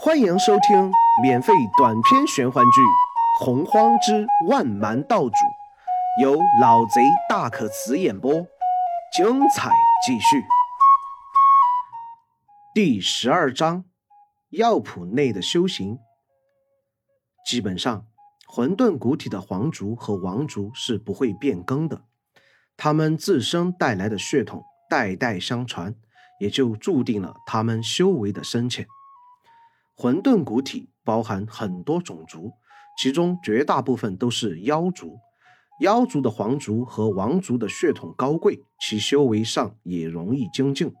欢迎收听免费短篇玄幻剧《洪荒之万蛮道主》，由老贼大可辞演播，精彩继续。第十二章：药谱内的修行。基本上，混沌古体的皇族和王族是不会变更的，他们自身带来的血统代代相传，也就注定了他们修为的深浅。混沌古体包含很多种族，其中绝大部分都是妖族。妖族的皇族和王族的血统高贵，其修为上也容易精进。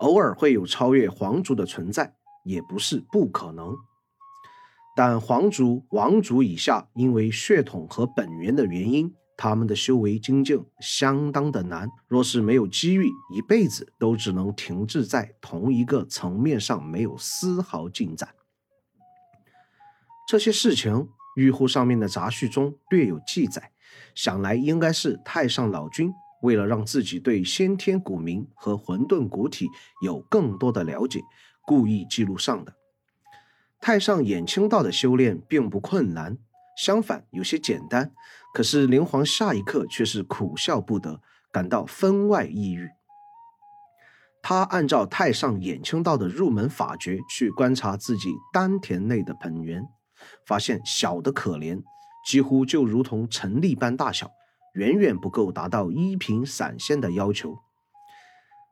偶尔会有超越皇族的存在，也不是不可能。但皇族、王族以下，因为血统和本源的原因。他们的修为精进相当的难，若是没有机遇，一辈子都只能停滞在同一个层面上，没有丝毫进展。这些事情，玉户上面的杂序中略有记载，想来应该是太上老君为了让自己对先天古名和混沌古体有更多的了解，故意记录上的。太上衍清道的修炼并不困难。相反，有些简单。可是灵皇下一刻却是苦笑不得，感到分外抑郁。他按照太上衍清道的入门法诀去观察自己丹田内的本源，发现小的可怜，几乎就如同尘粒般大小，远远不够达到一品散仙的要求。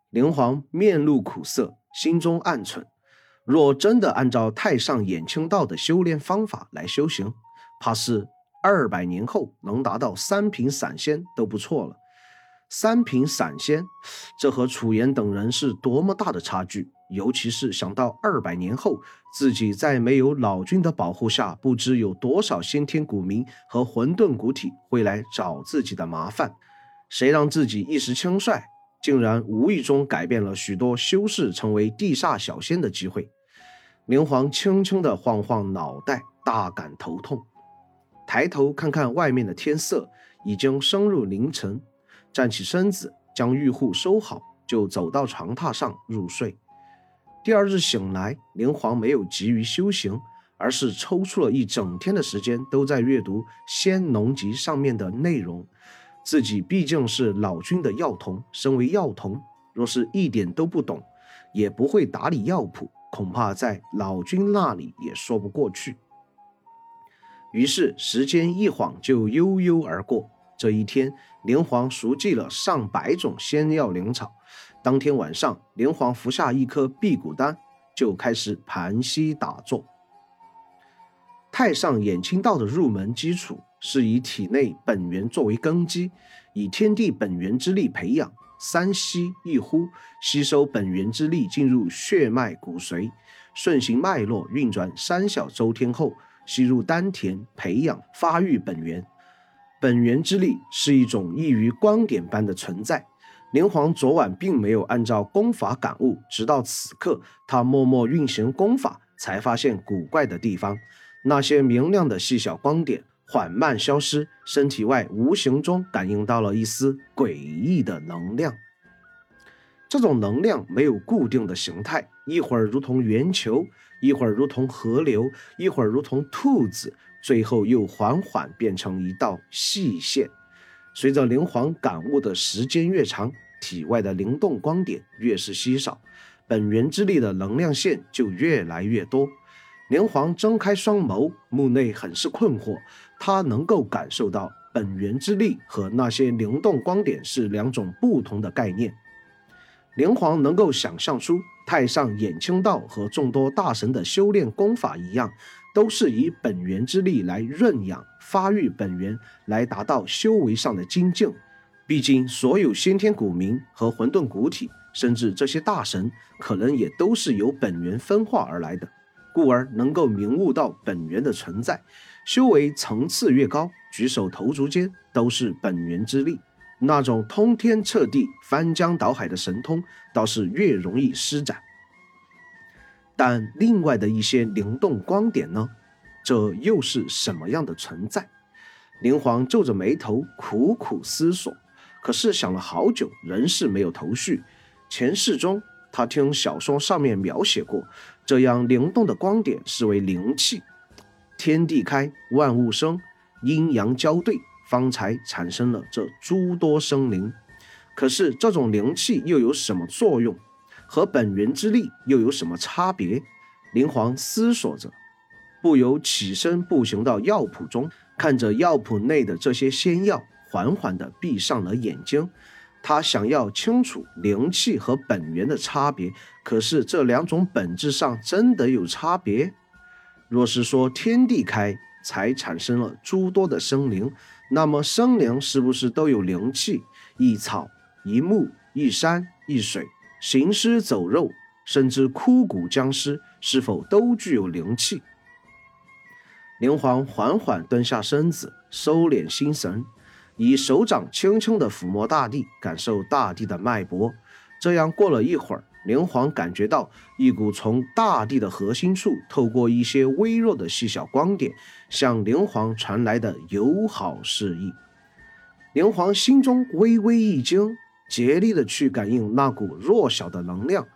灵皇面露苦涩，心中暗忖：若真的按照太上衍清道的修炼方法来修行，怕是二百年后能达到三品散仙都不错了。三品散仙，这和楚言等人是多么大的差距！尤其是想到二百年后自己在没有老君的保护下，不知有多少先天古民和混沌古体会来找自己的麻烦。谁让自己一时轻率，竟然无意中改变了许多修士成为地煞小仙的机会？明皇轻轻地晃晃脑袋，大感头痛。抬头看看外面的天色，已经升入凌晨。站起身子，将玉户收好，就走到床榻上入睡。第二日醒来，灵皇没有急于修行，而是抽出了一整天的时间，都在阅读《仙农集》上面的内容。自己毕竟是老君的药童，身为药童，若是一点都不懂，也不会打理药谱，恐怕在老君那里也说不过去。于是时间一晃就悠悠而过。这一天，连皇熟记了上百种仙药灵草。当天晚上，连皇服下一颗辟谷丹，就开始盘膝打坐。太上衍清道的入门基础是以体内本源作为根基，以天地本源之力培养，三吸一呼，吸收本源之力进入血脉骨髓，顺行脉络运转三小周天后。吸入丹田，培养发育本源。本源之力是一种异于光点般的存在。灵皇昨晚并没有按照功法感悟，直到此刻，他默默运行功法，才发现古怪的地方。那些明亮的细小光点缓慢消失，身体外无形中感应到了一丝诡异的能量。这种能量没有固定的形态，一会儿如同圆球，一会儿如同河流，一会儿如同兔子，最后又缓缓变成一道细线。随着灵皇感悟的时间越长，体外的灵动光点越是稀少，本源之力的能量线就越来越多。灵皇睁开双眸，目内很是困惑。他能够感受到本源之力和那些灵动光点是两种不同的概念。灵皇能够想象出太上衍清道和众多大神的修炼功法一样，都是以本源之力来润养、发育本源，来达到修为上的精进。毕竟，所有先天古民和混沌古体，甚至这些大神，可能也都是由本源分化而来的，故而能够明悟到本源的存在，修为层次越高，举手投足间都是本源之力。那种通天彻地、翻江倒海的神通，倒是越容易施展。但另外的一些灵动光点呢？这又是什么样的存在？灵皇皱着眉头，苦苦思索。可是想了好久，仍是没有头绪。前世中，他听小说上面描写过，这样灵动的光点是为灵气。天地开，万物生，阴阳交对，方才产生了这诸多生灵。可是这种灵气又有什么作用？和本源之力又有什么差别？灵皇思索着，不由起身步行到药铺中，看着药铺内的这些仙药，缓缓地闭上了眼睛。他想要清楚灵气和本源的差别，可是这两种本质上真的有差别？若是说天地开才产生了诸多的生灵，那么生灵是不是都有灵气？一草一木一山一水，行尸走肉，甚至枯骨僵尸，是否都具有灵气？灵皇缓缓蹲下身子，收敛心神。以手掌轻轻地抚摸大地，感受大地的脉搏。这样过了一会儿，灵皇感觉到一股从大地的核心处透过一些微弱的细小光点向灵皇传来的友好示意。灵皇心中微微一惊，竭力地去感应那股弱小的能量，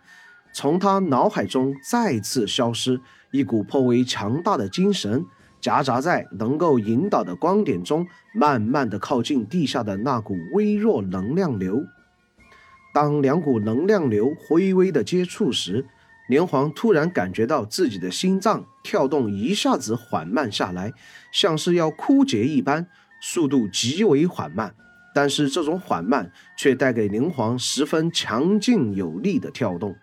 从他脑海中再次消失一股颇为强大的精神。夹杂在能够引导的光点中，慢慢的靠近地下的那股微弱能量流。当两股能量流微微的接触时，连皇突然感觉到自己的心脏跳动一下子缓慢下来，像是要枯竭一般，速度极为缓慢。但是这种缓慢却带给灵皇十分强劲有力的跳动。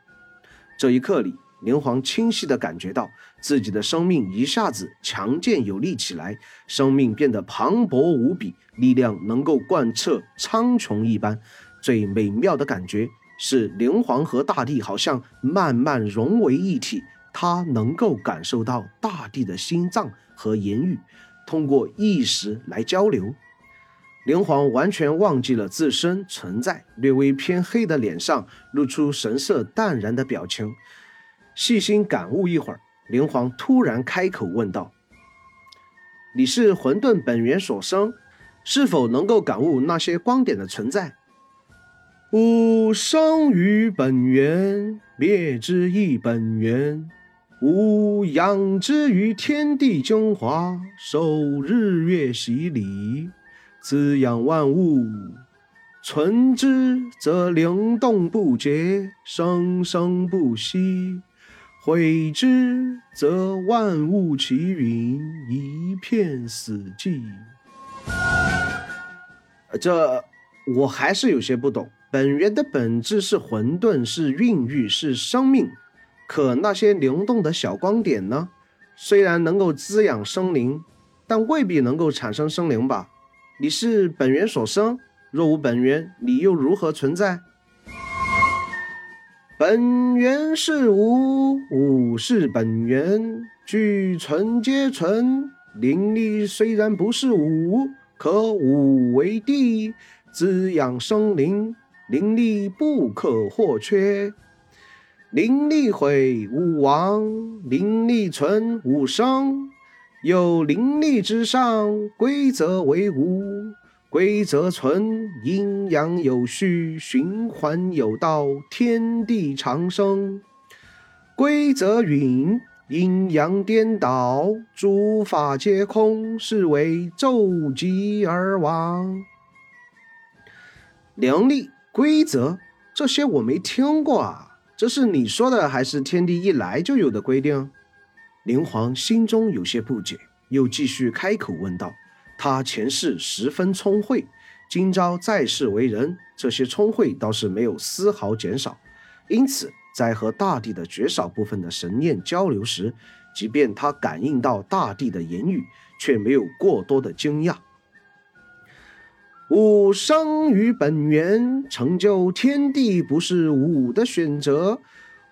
这一刻里。灵皇清晰地感觉到自己的生命一下子强健有力起来，生命变得磅礴无比，力量能够贯彻苍穹一般。最美妙的感觉是灵皇和大地好像慢慢融为一体，他能够感受到大地的心脏和言语，通过意识来交流。灵皇完全忘记了自身存在，略微偏黑的脸上露出神色淡然的表情。细心感悟一会儿，灵皇突然开口问道：“你是混沌本源所生，是否能够感悟那些光点的存在？”“吾生于本源，灭之亦本源。吾养之于天地精华，受日月洗礼，滋养万物。存之则灵动不竭，生生不息。”毁之，则万物齐云，一片死寂。这我还是有些不懂。本源的本质是混沌，是孕育，是生命。可那些灵动的小光点呢？虽然能够滋养生灵，但未必能够产生生灵吧？你是本源所生，若无本源，你又如何存在？本源是无，无是本源，俱存皆存。灵力虽然不是无，可无为地，滋养生灵。灵力不可或缺，灵力毁无亡，灵力存无生。有灵力之上，规则为无。规则存，阴阳有序，循环有道，天地长生；规则允，阴阳颠倒，诸法皆空，是为骤极而亡。灵力、规则，这些我没听过啊，这是你说的，还是天地一来就有的规定？灵皇心中有些不解，又继续开口问道。他前世十分聪慧，今朝在世为人，这些聪慧倒是没有丝毫减少。因此，在和大地的绝少部分的神念交流时，即便他感应到大地的言语，却没有过多的惊讶。吾生于本源，成就天地，不是吾的选择。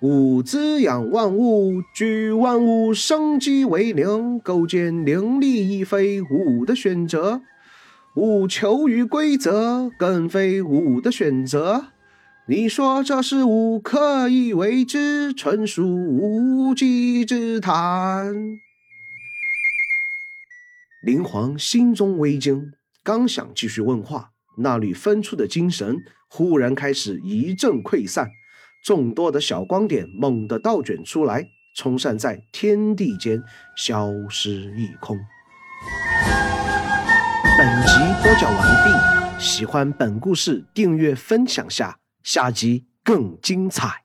吾滋养万物，举万物生机为灵，构建灵力亦非吾的选择。吾求于规则，更非吾的选择。你说这是吾刻意为之，纯属无稽之谈。灵皇心中微惊，刚想继续问话，那缕分出的精神忽然开始一阵溃散。众多的小光点猛地倒卷出来，冲散在天地间，消失一空。本集播讲完毕，喜欢本故事，订阅分享下，下集更精彩。